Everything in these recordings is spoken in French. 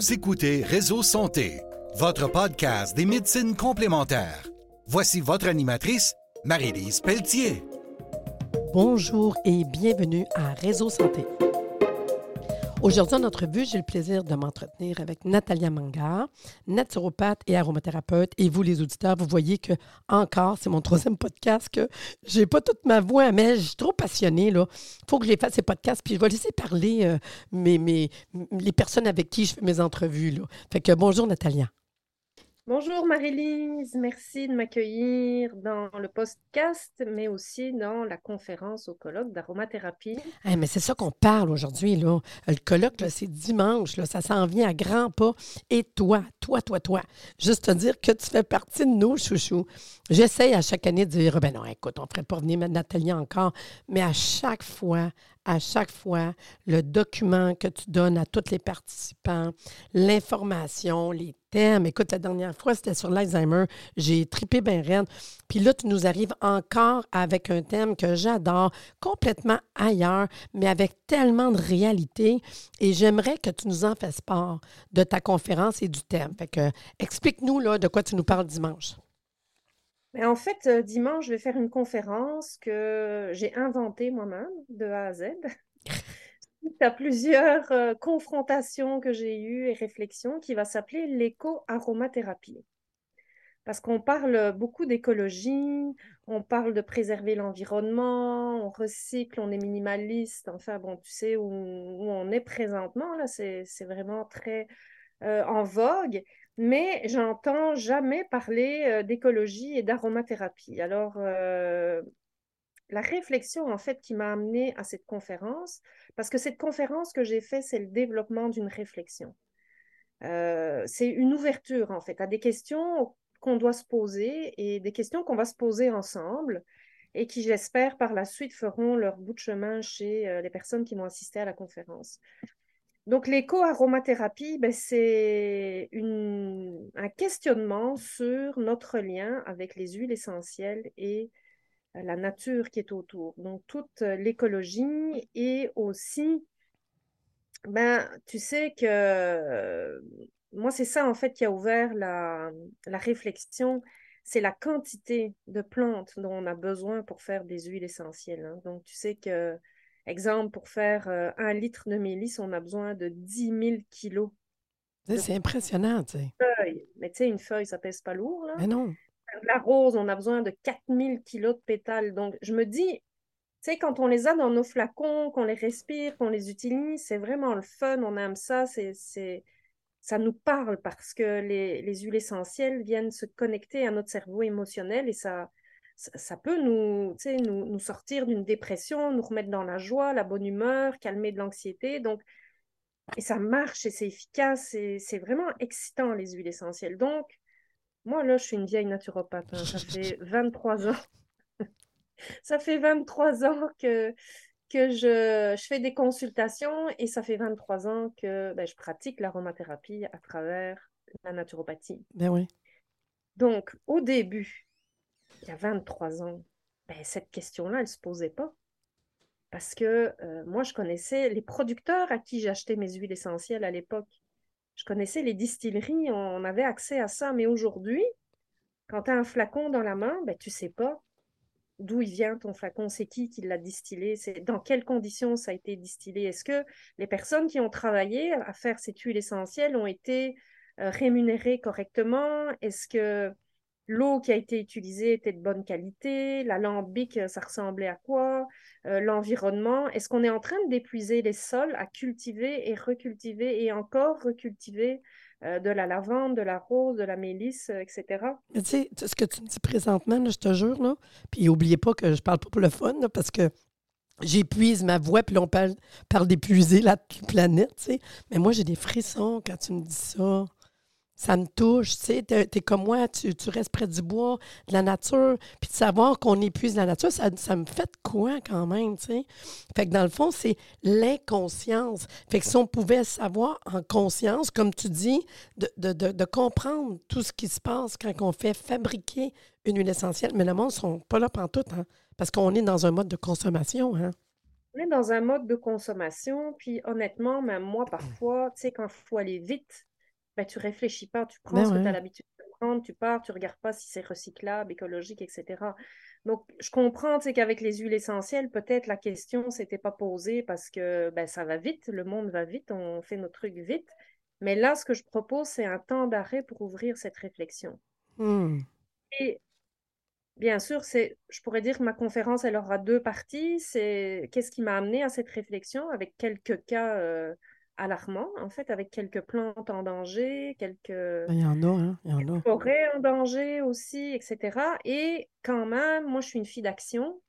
Vous écoutez Réseau Santé, votre podcast des médecines complémentaires. Voici votre animatrice, Marie-Lise Pelletier. Bonjour et bienvenue à Réseau Santé. Aujourd'hui, en entrevue, j'ai le plaisir de m'entretenir avec Natalia Mangard, naturopathe et aromathérapeute. Et vous, les auditeurs, vous voyez que, encore, c'est mon troisième podcast, que j'ai pas toute ma voix, mais je suis trop passionnée. Il faut que je les fasse ces podcasts, puis je vais laisser parler euh, les personnes avec qui je fais mes entrevues. Là. Fait que bonjour, Natalia. Bonjour Marie-Lise, merci de m'accueillir dans le podcast, mais aussi dans la conférence au colloque d'aromathérapie. mais c'est ça qu'on parle aujourd'hui. Là. Le colloque, c'est dimanche, là, ça s'en vient à grands pas. Et toi, toi, toi, toi, juste te dire que tu fais partie de nos chouchous. J'essaye à chaque année de dire, ben non, écoute, on ne ferait pas venir Nathalie encore, mais à chaque fois, à chaque fois, le document que tu donnes à tous les participants, l'information, les thèmes. Écoute, la dernière fois, c'était sur l'Alzheimer. J'ai tripé bien raide. Puis là, tu nous arrives encore avec un thème que j'adore, complètement ailleurs, mais avec tellement de réalité. Et j'aimerais que tu nous en fasses part de ta conférence et du thème. Fait que, explique-nous de quoi tu nous parles dimanche. Mais en fait, euh, dimanche, je vais faire une conférence que j'ai inventée moi-même de A à Z. Y a plusieurs euh, confrontations que j'ai eues et réflexions qui va s'appeler l'éco-aromathérapie. Parce qu'on parle beaucoup d'écologie, on parle de préserver l'environnement, on recycle, on est minimaliste. Enfin, bon, tu sais où, on est présentement, là, c'est vraiment très euh, en vogue mais j'entends jamais parler d'écologie et d'aromathérapie. Alors, la réflexion, en fait, qui m'a amenée à cette conférence, parce que cette conférence que j'ai faite, c'est le développement d'une réflexion. C'est une ouverture, en fait, à des questions qu'on doit se poser et des questions qu'on va se poser ensemble et qui, j'espère, par la suite feront leur bout de chemin chez les personnes qui vont assister à la conférence. Donc, l'éco-aromathérapie, ben, c'est un questionnement sur notre lien avec les huiles essentielles et euh, la nature qui est autour. Donc, toute l'écologie et aussi, ben, tu sais que euh, moi, c'est ça en fait qui a ouvert la, réflexion, c'est la quantité de plantes dont on a besoin pour faire des huiles essentielles. Hein. Donc, tu sais que Exemple, pour faire euh, un litre de mélisse, on a besoin de 10 000 kilos. C'est impressionnant, tu sais. Mais tu sais, une feuille, ça pèse pas lourd, là. Mais non. La rose, on a besoin de 4 000 kilos de pétales. Donc, je me dis, tu sais, quand on les a dans nos flacons, qu'on les respire, qu'on les utilise, c'est vraiment le fun, on aime ça, c'est, ça nous parle parce que les, les, huiles essentielles viennent se connecter à notre cerveau émotionnel et ça, ça, peut nous, nous, nous sortir d'une dépression, nous remettre dans la joie, la bonne humeur, calmer de l'anxiété. Donc, et ça marche et c'est efficace et c'est vraiment excitant, les huiles essentielles. Donc, moi, là, je suis une vieille naturopathe. Hein. Ça fait 23 ans. ça fait 23 ans que, que je, je, fais des consultations et ça fait 23 ans que ben, je pratique l'aromathérapie à travers la naturopathie. Ben oui. Donc, au début, il y a 23 ans, ben, cette question-là, elle ne se posait pas. Parce que euh, moi, je connaissais les producteurs à qui j'achetais mes huiles essentielles à l'époque. Je connaissais les distilleries, on avait accès à ça. Mais aujourd'hui, quand tu as un flacon dans la main, ben, tu ne sais pas d'où il vient ton flacon, c'est qui qui l'a distillé, c'est dans quelles conditions ça a été distillé? Est-ce que les personnes qui ont travaillé à faire cette huile essentielle ont été euh, rémunérées correctement? Est-ce que l'eau qui a été utilisée était de bonne qualité, l'alambic, euh, ça ressemblait à quoi, euh, l'environnement. Est-ce qu'on est en train d'épuiser les sols à cultiver et recultiver et encore recultiver euh, de la lavande, de la rose, de la mélisse, etc. tu sais, ce que tu me dis présentement, je te jure, là, puis n'oubliez pas que je parle pas pour le fun, parce que j'épuise ma voix, puis on parle, parle d'épuiser la planète, tu sais. Mais moi, j'ai des frissons quand tu me dis ça ça me touche, tu sais, tu es, comme moi, tu, restes près du bois, de la nature, puis de savoir qu'on épuise la nature, ça, me fait quoi quand même, tu sais? Fait que dans le fond, c'est l'inconscience. Fait que si on pouvait savoir en conscience, comme tu dis, de, comprendre tout ce qui se passe quand on fait fabriquer une huile essentielle, mais le monde ne sont pas là tout, hein? Parce qu'on est dans un mode de consommation, hein? On est dans un mode de consommation, puis honnêtement, même moi, parfois, tu sais, quand il faut aller vite, ben, tu réfléchis pas, tu prends Ben ce que tu as l'habitude de prendre, tu pars, tu regardes pas si c'est recyclable, écologique, etc. Donc, je comprends, qu'avec les huiles essentielles, peut-être la question s'était pas posée parce que ben, ça va vite, le monde va vite, on fait nos trucs vite. Mais là, ce que je propose, c'est un temps d'arrêt pour ouvrir cette réflexion. Hmm. Et bien sûr, c'est, je pourrais dire que ma conférence, elle aura deux parties. C'est qu'est-ce qui m'a amené à cette réflexion avec quelques cas euh, alarmants, en fait, avec quelques plantes en danger, quelques Il y hein? Il y forêts en danger aussi, etc. Et quand même, moi, je suis une fille d'action.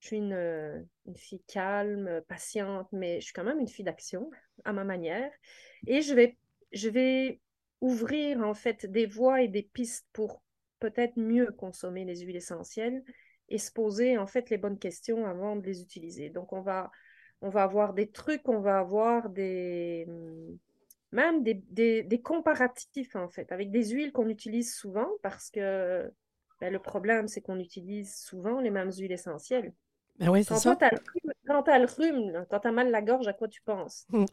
Je suis une, euh, une fille calme, patiente, mais je suis quand même une fille d'action à ma manière. Et je vais, je vais ouvrir en fait des voies et des pistes pour peut-être mieux consommer les huiles essentielles et se poser en fait les bonnes questions avant de les utiliser. Donc on va, on va avoir des trucs, on va avoir des hum, même des, des- des comparatifs en fait avec des huiles qu'on utilise souvent parce que ben, le problème c'est qu'on utilise souvent les mêmes huiles essentielles. Ben oui, c'est Quand ça. t'as le rhume, quand t'as le rhume, là, quand t'as mal la gorge, à quoi tu penses? Hmm.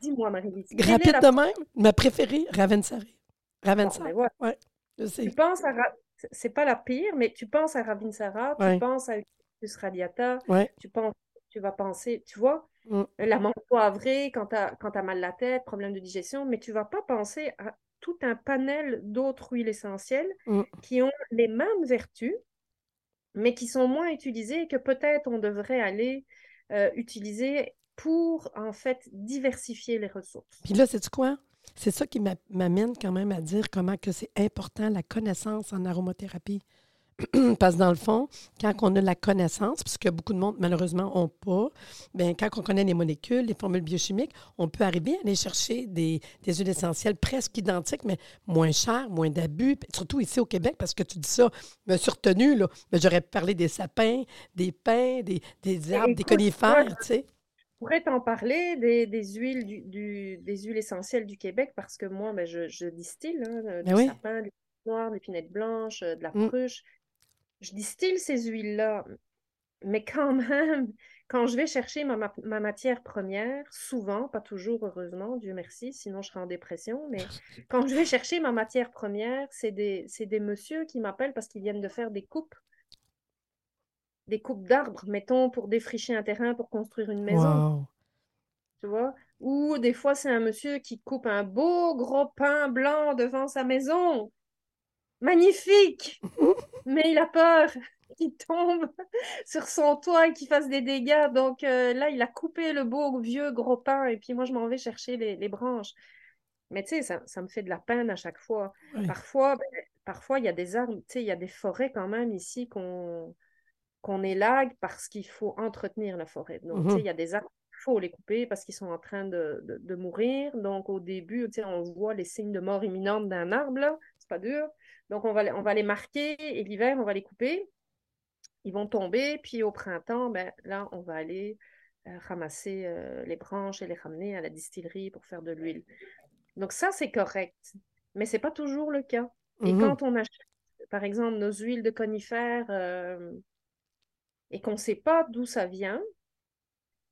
Dis-moi, Marie-Lise, Rapide la... de même, ma préférée, Ravensari. Bon, Ravensari. ben voilà. Ouais, je sais. Tu penses à... Ra- C'est pas la pire, mais tu penses à Ravinsara, tu Ouais. penses à Eucalyptus radiata, tu penses, tu vas penser, tu vois, Mm. la menthe poivrée quand t'as, quand t'as mal la tête, problème de digestion, mais tu vas pas penser à tout un panel d'autres huiles essentielles Mm. qui ont les mêmes vertus, mais qui sont moins utilisées et que peut-être on devrait aller euh, utiliser pour en fait diversifier les ressources. Puis là, c'est quoi? C'est ça qui m'a- m'amène quand même à dire comment que c'est important la connaissance en aromathérapie. Parce que dans le fond, quand on a la connaissance, puisque beaucoup de monde malheureusement n'ont pas, bien, quand on connaît les molécules, les formules biochimiques, on peut arriver à aller chercher des, des huiles essentielles presque identiques, mais moins chères, moins d'abus, surtout ici au Québec, parce que tu dis ça, je me suis retenue, là, mais j'aurais parlé des sapins, des pins, des, des arbres, des conifères, tu sais. Je pourrais t'en parler des, des huiles du, du- des huiles essentielles du Québec parce que moi, ben, je, je distille hein, euh, Ben du oui. sapin, du noir, des pinettes blanches, euh, de la Mm. pruche. Je distille ces huiles-là, mais quand même, quand je vais chercher ma, ma- ma matière première, souvent, pas toujours heureusement, Dieu merci, sinon je serais en dépression, mais quand je vais chercher ma matière première, c'est des, c'est des messieurs qui m'appellent parce qu'ils viennent de faire des coupes, des coupes d'arbres, mettons, pour défricher un terrain, pour construire une maison Wow. tu vois? Ou des fois, c'est un monsieur qui coupe un beau gros pain blanc devant sa maison. Magnifique! Mais il a peur qu'il tombe sur son toit et qu'il fasse des dégâts. Donc euh, là, il a coupé le beau vieux gros pain et puis moi, je m'en vais chercher les, les branches. Mais tu sais, ça, ça me fait de la peine à chaque fois. Oui. Parfois, ben, parfois, il y a des arbres, tu sais, il y a des forêts quand même ici qu'on qu'on élague parce qu'il faut entretenir la forêt. Donc, tu sais, Mhm. il y a des arbres, il faut les couper parce qu'ils sont en train de, de- de mourir. Donc, au début, tu sais, on voit les signes de mort imminente d'un arbre, là. C'est pas dur. Donc, on va, les- on va les marquer et l'hiver, on va les couper. Ils vont tomber. Puis, au printemps, ben, là, on va aller euh, ramasser euh, les branches et les ramener à la distillerie pour faire de l'huile. Donc, ça, c'est correct. Mais c'est pas toujours le cas. Et Mhm. quand on achète, par exemple, nos huiles de conifères euh, et qu'on ne sait pas d'où ça vient,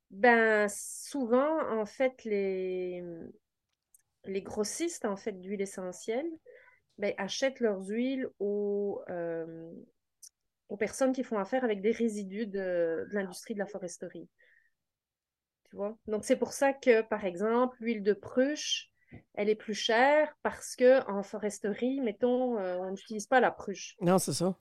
ben souvent, en fait, les, les grossistes en fait, d'huile essentielle ben, achètent leurs huiles aux, euh, aux personnes qui font affaire avec des résidus de, l'industrie de la foresterie. Donc, c'est pour ça que, par exemple, l'huile de pruche, elle est plus chère parce que en foresterie, mettons, euh, on n'utilise pas la pruche. Non, c'est ça.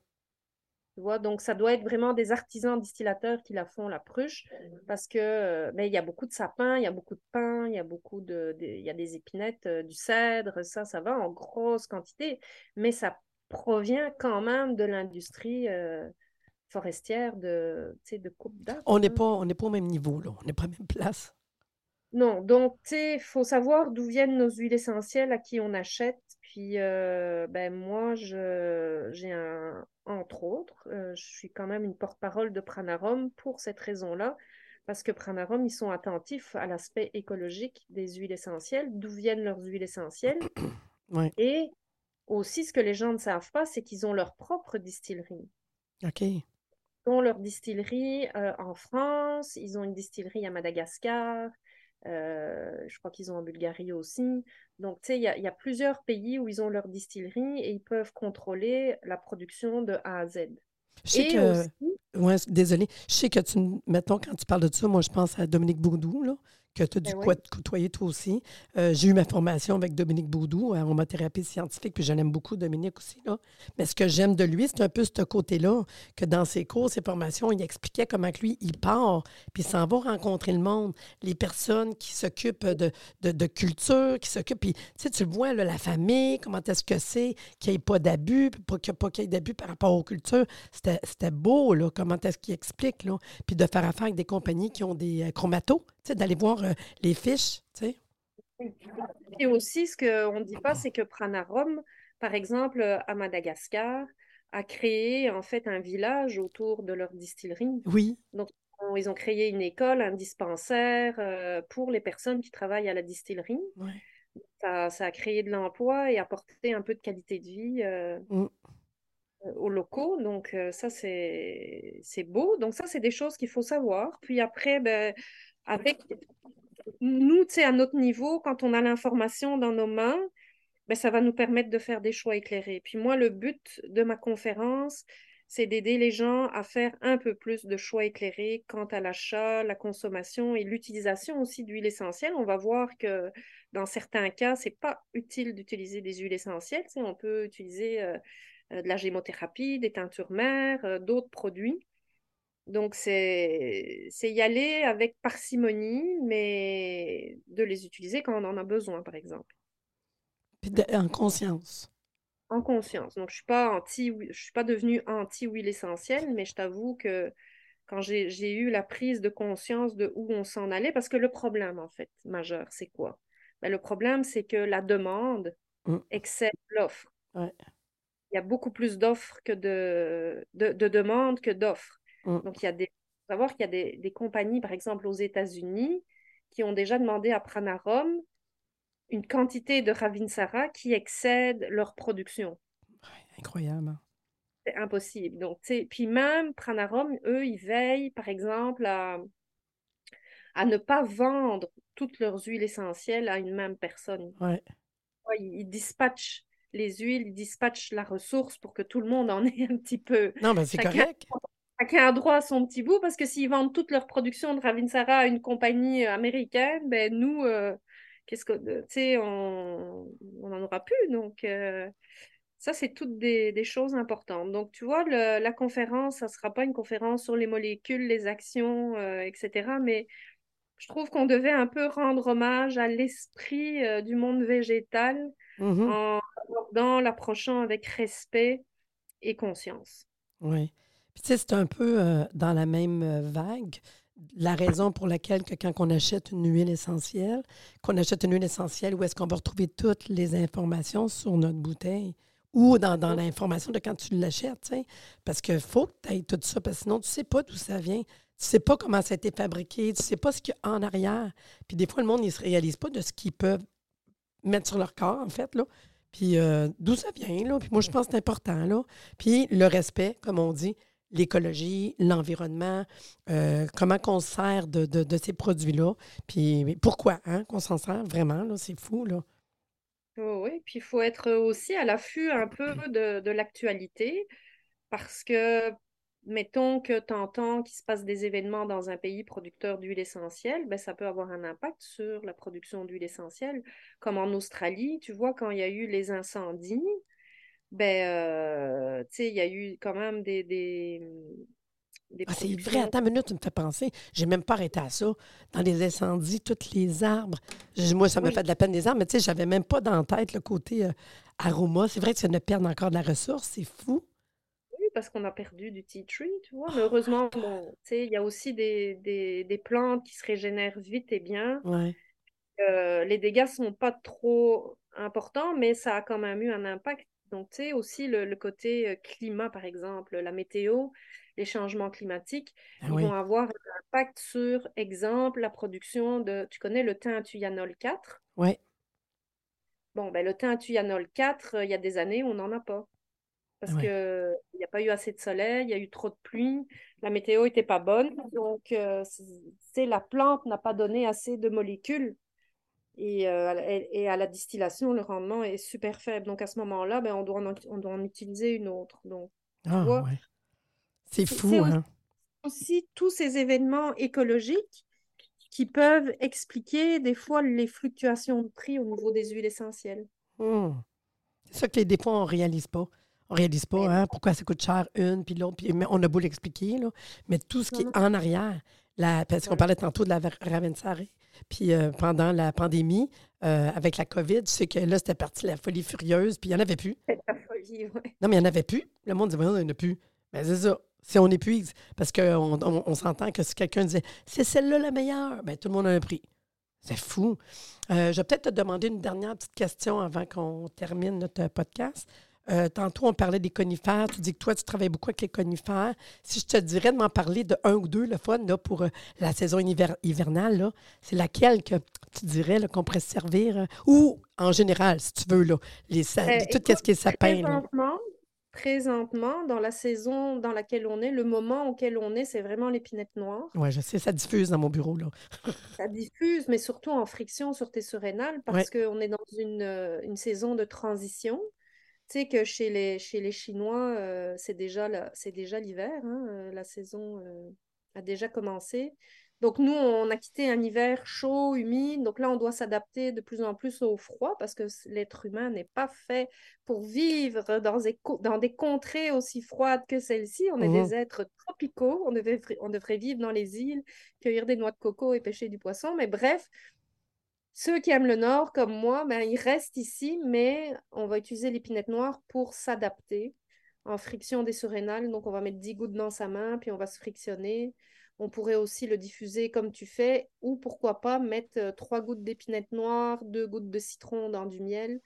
Tu vois, donc ça doit être vraiment des artisans distillateurs qui la font, la pruche, parce que euh, ben, il y a beaucoup de sapins, il y a beaucoup de pins, il y a beaucoup de, il y a des épinettes, euh, du cèdre, ça, ça va en grosse quantité, mais ça provient quand même de l'industrie euh, forestière de, de coupe d'arbres. On n'est hein. pas, on n'est pas au même niveau, là. On n'est pas à la même place. Non, donc, il faut savoir d'où viennent nos huiles essentielles, à qui on achète. Puis, euh, ben, moi, j'ai un, entre autres, euh, je suis quand même une porte-parole de Pranarum pour cette raison-là, parce que Pranarum, ils sont attentifs à l'aspect écologique des huiles essentielles, d'où viennent leurs huiles essentielles. Oui. Et aussi, ce que les gens ne savent pas, c'est qu'ils ont leur propre distillerie. OK. Ils ont leur distillerie euh, en France, ils ont une distillerie à Madagascar, je crois qu'ils ont en Bulgarie aussi. Donc, tu sais, il y, y, a plusieurs pays où ils ont leur distillerie et ils peuvent contrôler la production de A à Z. Je sais que. Ouais, désolé. Je sais que tu. Mettons, quand tu parles de ça, moi, je pense à Dominique Boudou, là que tu as dû ben côtoyer toi aussi. Euh, j'ai eu ma formation avec Dominique Boudou, aromathérapie scientifique, puis je l'aime beaucoup, Dominique aussi. Là. Mais ce que j'aime de lui, c'est un peu ce côté-là, que dans ses cours, ses formations, il expliquait comment que lui, il part, puis il s'en va rencontrer le monde, les personnes qui s'occupent de, de, culture, qui s'occupent, puis tu le vois, là, la famille, comment est-ce que c'est, qu'il n'y ait pas d'abus, pas qu'il n'y ait d'abus par rapport aux cultures. C'était beau, là, comment est-ce qu'il explique, là, puis de faire affaire avec des compagnies qui ont des euh, chromatos, d'aller voir euh, les fiches, tu sais. Et aussi, ce qu'on ne dit pas, c'est que Pranarom, par exemple, euh, à Madagascar, a créé en fait un village autour de leur distillerie. Oui. Donc, ils ont créé une école, un dispensaire euh, pour les personnes qui travaillent à la distillerie. Ça, ça, a créé de l'emploi et apporté un peu de qualité de vie mm. aux locaux. Donc, ça, c'est beau. Donc, ça, c'est des choses qu'il faut savoir. Puis après, ben, avec nous, tu sais, à notre niveau, quand on a l'information dans nos mains, ben, ça va nous permettre de faire des choix éclairés. Puis moi, le but de ma conférence, c'est d'aider les gens à faire un peu plus de choix éclairés quant à l'achat, la consommation et l'utilisation aussi d'huiles essentielles. On va voir que dans certains cas, c'est pas utile d'utiliser des huiles essentielles. Tu on peut utiliser euh, euh, de la gémothérapie, des teintures mères, euh, d'autres produits. Donc, c'est y aller avec parcimonie, mais de les utiliser quand on en a besoin, par exemple. en conscience. En conscience. Donc, je ne suis pas anti, je suis pas devenue anti-huile essentielle, mais je t'avoue que quand j'ai eu la prise de conscience de où on s'en allait, parce que le problème, en fait, majeur, c'est quoi? Ben, le problème, c'est que la demande mmh. excède l'offre. Il y a beaucoup plus d'offres que de, de, de demandes que d'offres. Mm. Donc, il y a des, faut savoir qu'il y a des, des, compagnies, par exemple aux États-Unis, qui ont déjà demandé à Pranarum une quantité de Ravinsara qui excède leur production. incroyable. Hein. C'est impossible. Donc, puis même Pranarum, eux, ils veillent, par exemple, à, à ne pas vendre toutes leurs huiles essentielles à une même personne. Ouais. Ils, dispatchent les huiles, ils dispatchent la ressource pour que tout le monde en ait un petit peu. Non, mais c'est correct chacun a droit à son petit bout parce que s'ils vendent toute leur production de Ravinsara à une compagnie euh, américaine, ben nous, euh, qu'est-ce que, tu sais, on n'en aura plus. Donc, euh, ça, c'est toutes des, choses importantes. Donc, tu vois, la conférence, ça ne sera pas une conférence sur les molécules, les actions, etc. Mais je trouve qu'on devait un peu rendre hommage à l'esprit du monde végétal mm-hmm. en l'approchant avec respect et conscience. Oui. Puis, tu sais, c'est un peu euh, dans la même euh, vague. La raison pour laquelle, que quand on achète une huile essentielle, qu'on achète une huile essentielle, où est-ce qu'on va retrouver toutes les informations sur notre bouteille? Ou dans, dans l'information de quand tu l'achètes. Parce qu'il faut que tu aies tout ça, parce que sinon, tu ne sais pas d'où ça vient. Tu ne sais pas comment ça a été fabriqué, tu ne sais pas ce qu'il y a en arrière. Puis des fois, le monde, il ne se réalise pas de ce qu'ils peuvent mettre sur leur corps, en fait, là. Puis euh, d'où ça vient, là? Puis moi, je pense que c'est important, là. Puis le respect, comme on dit, l'écologie, l'environnement, euh, comment se sert de, ces produits-là, puis pourquoi hein, qu'on s'en sert vraiment, là, c'est fou, là. oui, puis il faut être aussi à l'affût un peu de, l'actualité, parce que, mettons que tu entends qu'il se passe des événements dans un pays producteur d'huile essentielle, ben, ça peut avoir un impact sur la production d'huile essentielle, comme en Australie, tu vois, quand il y a eu les incendies, ben, euh, tu sais, il y a eu quand même des. des, des ah, c'est vrai, attends une minute, tu me fais penser. J'ai même pas arrêté à ça. Dans les incendies, tous les arbres. Moi, ça me fait de la peine des arbres, mais tu sais, j'avais même pas dans la tête le côté euh, aroma. C'est vrai que ça ne perd encore de la ressource, c'est fou. Oui, parce qu'on a perdu du tea tree, tu vois. Mais heureusement, bon, tu sais, il y a aussi des, des, des, plantes qui se régénèrent vite et bien. Ouais. Euh, les dégâts sont pas trop importants, mais ça a quand même eu un impact donc, tu sais, aussi le, côté euh, climat, par exemple, la météo, les changements climatiques, ah ils vont avoir un impact sur, exemple, la production de, tu connais le teintuyanol 4? Oui. Bon, ben, le teintuyanol 4, euh, il y a des années, on n'en a pas. parce que qu'il n'y a pas eu assez de soleil, il y a eu trop de pluie, la météo n'était pas bonne. Donc, euh, c'est la plante n'a pas donné assez de molécules. Et, euh, et, à la distillation, le rendement est super faible. Donc, à ce moment-là, ben, on, doit en, on doit en utiliser une autre. Donc, ah, ouais. C'est fou, hein? Aussi, tous ces événements écologiques qui peuvent expliquer des fois les fluctuations de prix au niveau des huiles essentielles. Hmm. C'est ça que des fois, on ne réalise pas. On ne réalise pas hein, pourquoi ça coûte cher une, puis l'autre. Puis, on a beau l'expliquer, mais tout ce qui est en arrière, la, parce qu'on parlait tantôt de la Ravensare, puis euh, pendant la pandémie, euh, avec la COVID, sais que là, c'était parti la folie furieuse, puis il n'y en avait plus. La folie, Non, mais il n'y en avait plus. Le monde disait, il n'y en a plus. Mais c'est ça. Si on épuise, parce qu'on on, s'entend que si quelqu'un disait c'est celle-là la meilleure, bien, tout le monde a un prix. C'est fou. Euh, je vais peut-être te demander une dernière petite question avant qu'on termine notre podcast. Euh, tantôt, on parlait des conifères. Tu dis que toi, tu travailles beaucoup avec les conifères. Si je te dirais de m'en parler de un ou deux, le fun, là, pour euh, la saison hivernale, c'est laquelle que tu dirais qu'on pourrait se servir? ou, en général, si tu veux, là, les, tout ce qui est sapin. Présentement, dans la saison dans laquelle on est, le moment auquel on est, c'est vraiment l'épinette noire. Oui, je sais, ça diffuse dans mon bureau, là. ça diffuse, mais surtout en friction sur tes surrénales, parce qu'on est dans une, euh, une, saison de transition. Tu sais que chez les, chez les Chinois, euh, c'est déjà l'hiver, hein, euh, la saison a déjà commencé. Donc nous, on a quitté un hiver chaud, humide. Donc là, on doit s'adapter de plus en plus au froid parce que l'être humain n'est pas fait pour vivre dans des, dans des contrées aussi froides que celle-ci. On est des mmh êtres tropicaux. On devrait, on devrait vivre dans les îles, cueillir des noix de coco et pêcher du poisson. Mais bref, ceux qui aiment le nord, comme moi, ben, ils restent ici, mais on va utiliser l'épinette noire pour s'adapter en friction des surrénales. Donc, on va mettre 10 gouttes dans sa main, puis on va se frictionner. On pourrait aussi le diffuser comme tu fais, ou pourquoi pas mettre euh, trois gouttes d'épinette noire, deux gouttes de citron dans du miel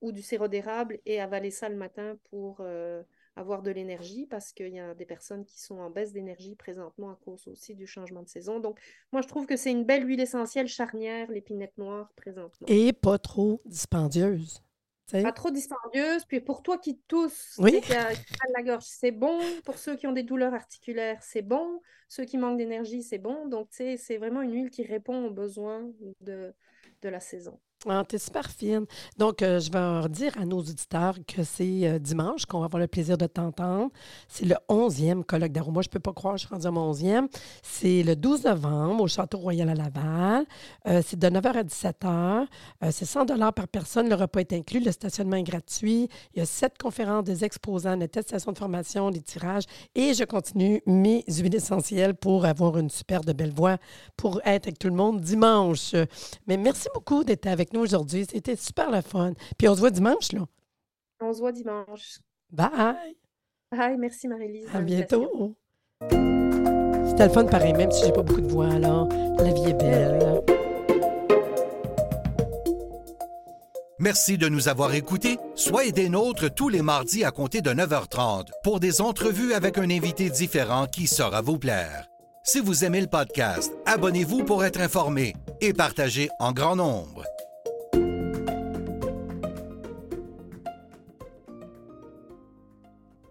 ou du sirop d'érable et avaler ça le matin pour euh, avoir de l'énergie parce qu'il y a des personnes qui sont en baisse d'énergie présentement à cause aussi du changement de saison. Donc, moi, je trouve que c'est une belle huile essentielle charnière, l'épinette noire présentement. Et pas trop dispendieuse. Pas trop dispendieuse. Puis pour toi qui tousse, qui a, la gorge, c'est bon. Pour ceux qui ont des douleurs articulaires, c'est bon. Ceux qui manquent d'énergie, c'est bon. Donc, c'est vraiment une huile qui répond aux besoins de, de la saison. Ah, t'es super fine. Donc, euh, je vais redire à nos auditeurs que c'est euh, dimanche qu'on va avoir le plaisir de t'entendre. C'est le 11e colloque d'arôme. Je ne peux pas croire, je suis rendue à mon 11e. C'est le 12 novembre au Château Royal à Laval. Euh, c'est de 9h à 17h. c'est 100 par personne. Le repas est inclus. Le stationnement est gratuit. Il y a sept conférences des exposants, des attestations de formation, des tirages. Et je continue mes huiles essentielles pour avoir une super de belle voix pour être avec tout le monde dimanche. Mais merci beaucoup d'être avec nous aujourd'hui. C'était super le fun. Puis on se voit dimanche, là. On se voit dimanche. Bye. Bye, merci Marie-Lise. À bientôt. C'était le fun pareil, même si j'ai pas beaucoup de voix, là. La vie est belle. Merci de nous avoir écoutés. Soyez des nôtres tous les mardis à compter de 9h30 pour des entrevues avec un invité différent qui saura vous plaire. Si vous aimez le podcast, abonnez-vous pour être informé et partagez en grand nombre.